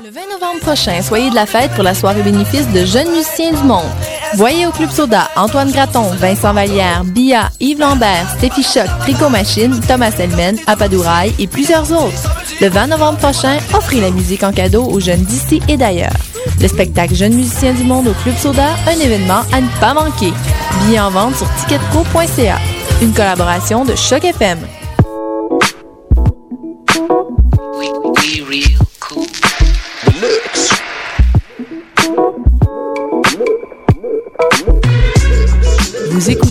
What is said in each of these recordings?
Le 20 novembre prochain, soyez de la fête pour la soirée bénéfice de Jeunes musiciens du monde. Voyez au Club Soda Antoine Graton, Vincent Vallière, Bia, Yves Lambert, Steffi Choc, Tricot Machine, Thomas Selmen, Apadouraille et plusieurs autres. Le 20 novembre prochain, offrez la musique en cadeau aux jeunes d'ici et d'ailleurs. Le spectacle Jeunes musiciens du monde au Club Soda, un événement à ne pas manquer. Billets en vente sur ticketpro.ca. Une collaboration de Choc FM.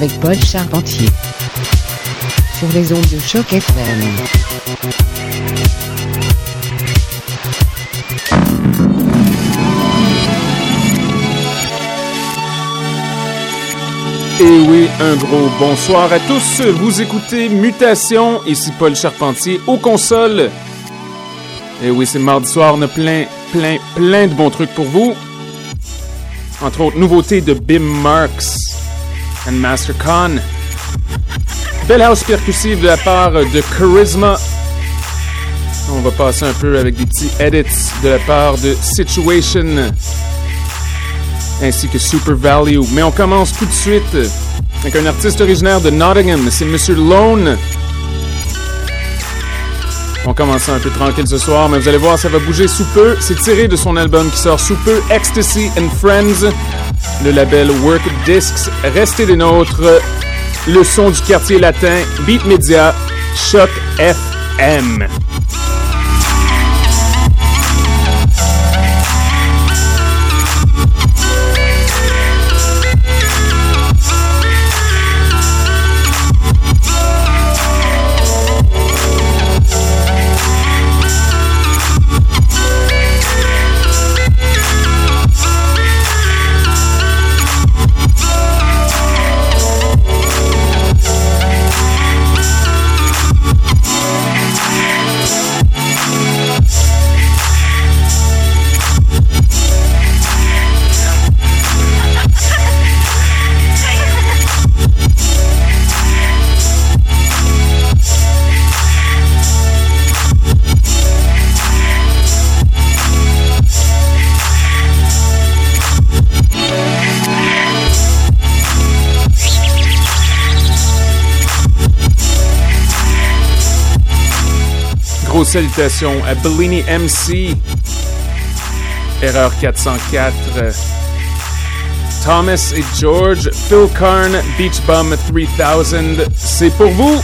avec Paul Charpentier sur les ondes de choc FM. Et oui, un gros bonsoir à tous. Vous écoutez Mutation, ici Paul Charpentier aux consoles. Et oui, c'est mardi soir, on a plein, plein, plein de bons trucs pour vous. Entre autres, nouveautés de Bim Marks and Master Khan. Belle house percussive de la part de Charisma. On va passer un peu avec des petits edits de la part de Situation ainsi que Super Value. Mais on commence tout de suite avec un artiste originaire de Nottingham, c'est Monsieur Lone. On commence un peu tranquille ce soir, mais vous allez voir, ça va bouger sous peu. C'est tiré de son album qui sort sous peu, Ecstasy and Friends, le label Work Discs. Restez des nôtres. Le son du quartier latin, Beat Media, Choc FM. Salutations à Bellini MC. Erreur 404. Thomas et George. Phil Karn, Beach Bum 3000. C'est pour vous.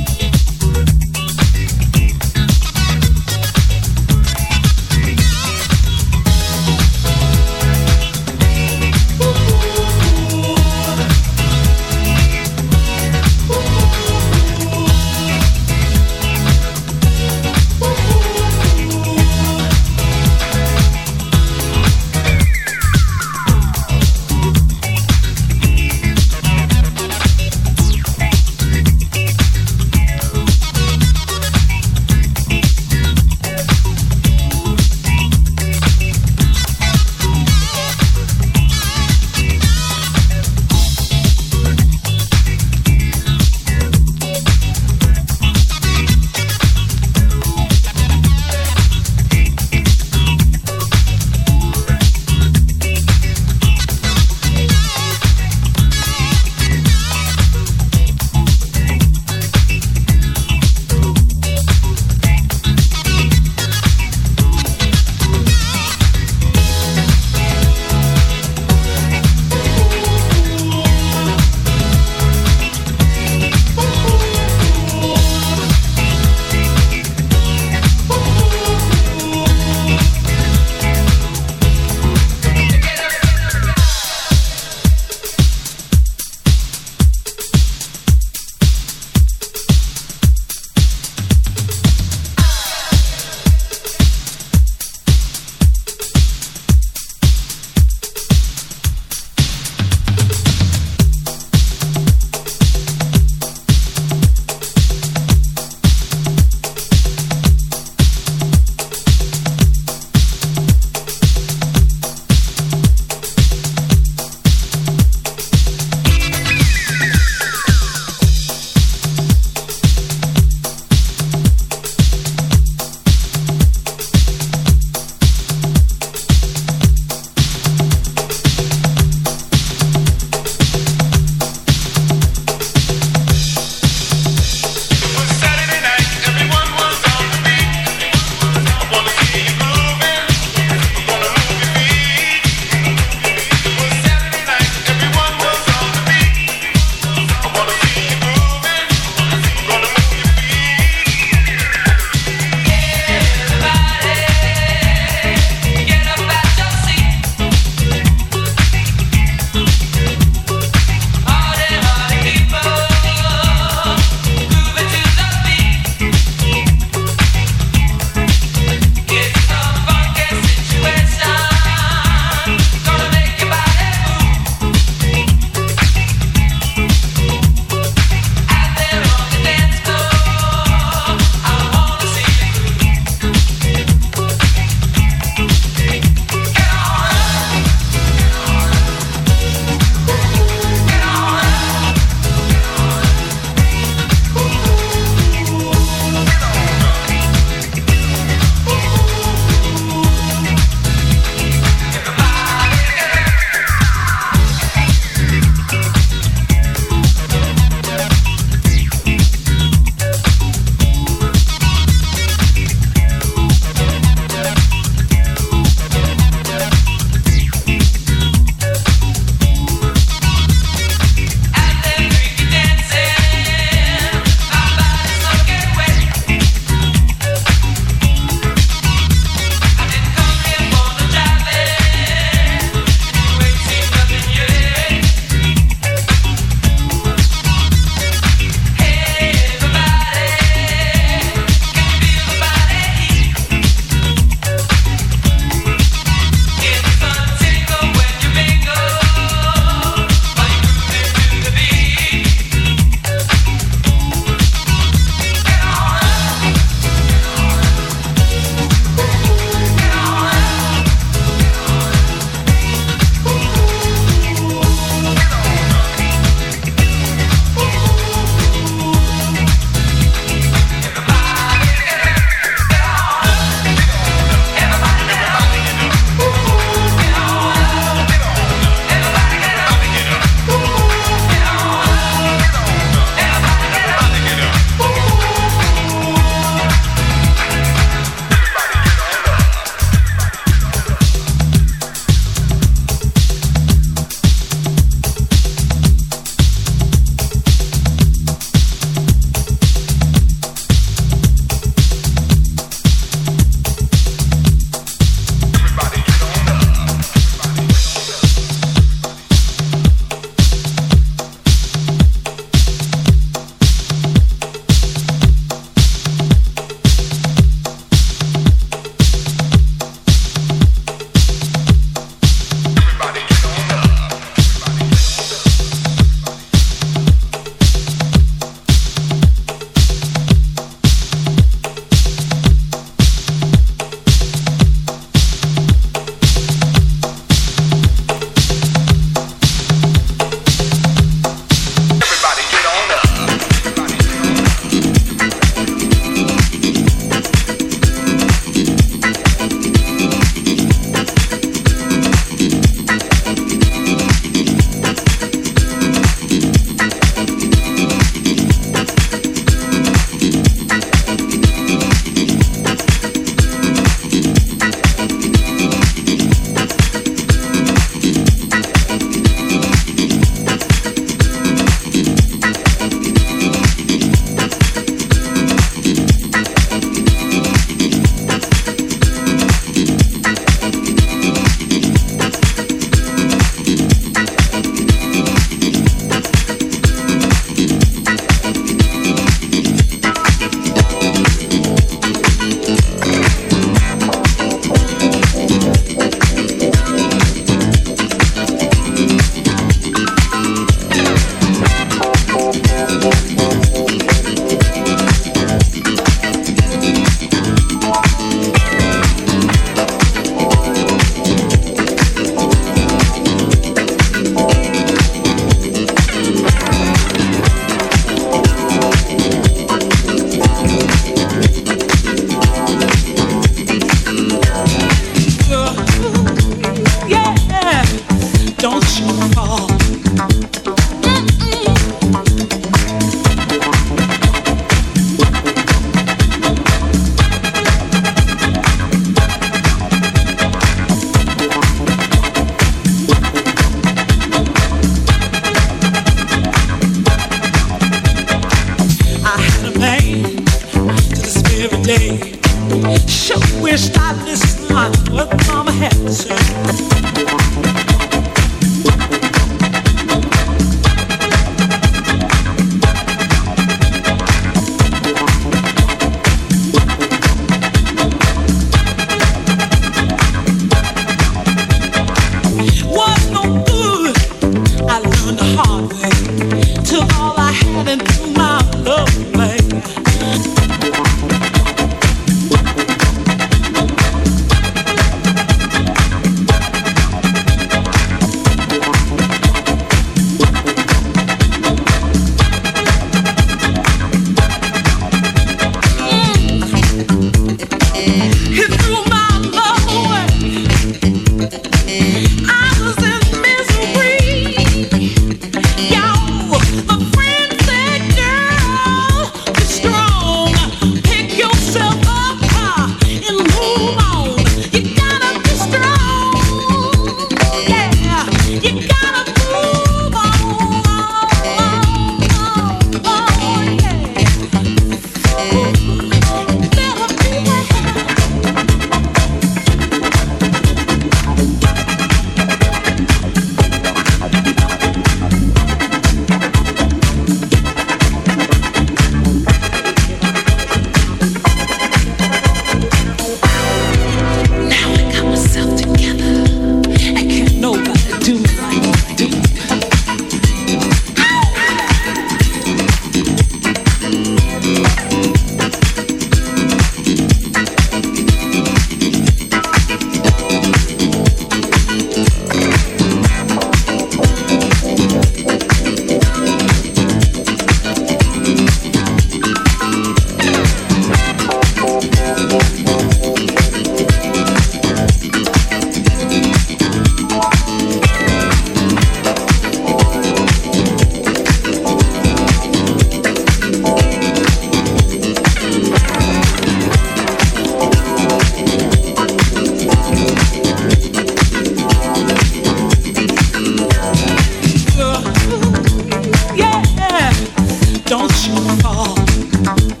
Fall.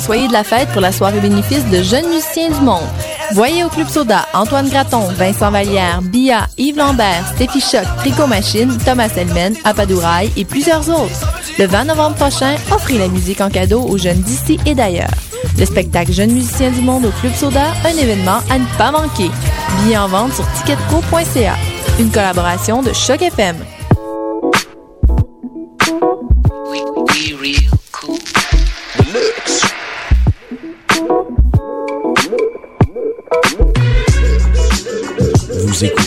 Soyez de la fête pour la soirée bénéfice de Jeunes musiciens du monde. Voyez au Club Soda Antoine Graton, Vincent Vallière, Bia, Yves Lambert, Stéphie Choc, Tricot Machine, Thomas Selmen, Apadouraille et plusieurs autres. Le 20 novembre prochain, offrez la musique en cadeau aux jeunes d'ici et d'ailleurs. Le spectacle Jeunes musiciens du monde au Club Soda, un événement à ne pas manquer. Billets en vente sur ticketco.ca. Une collaboration de Choc FM.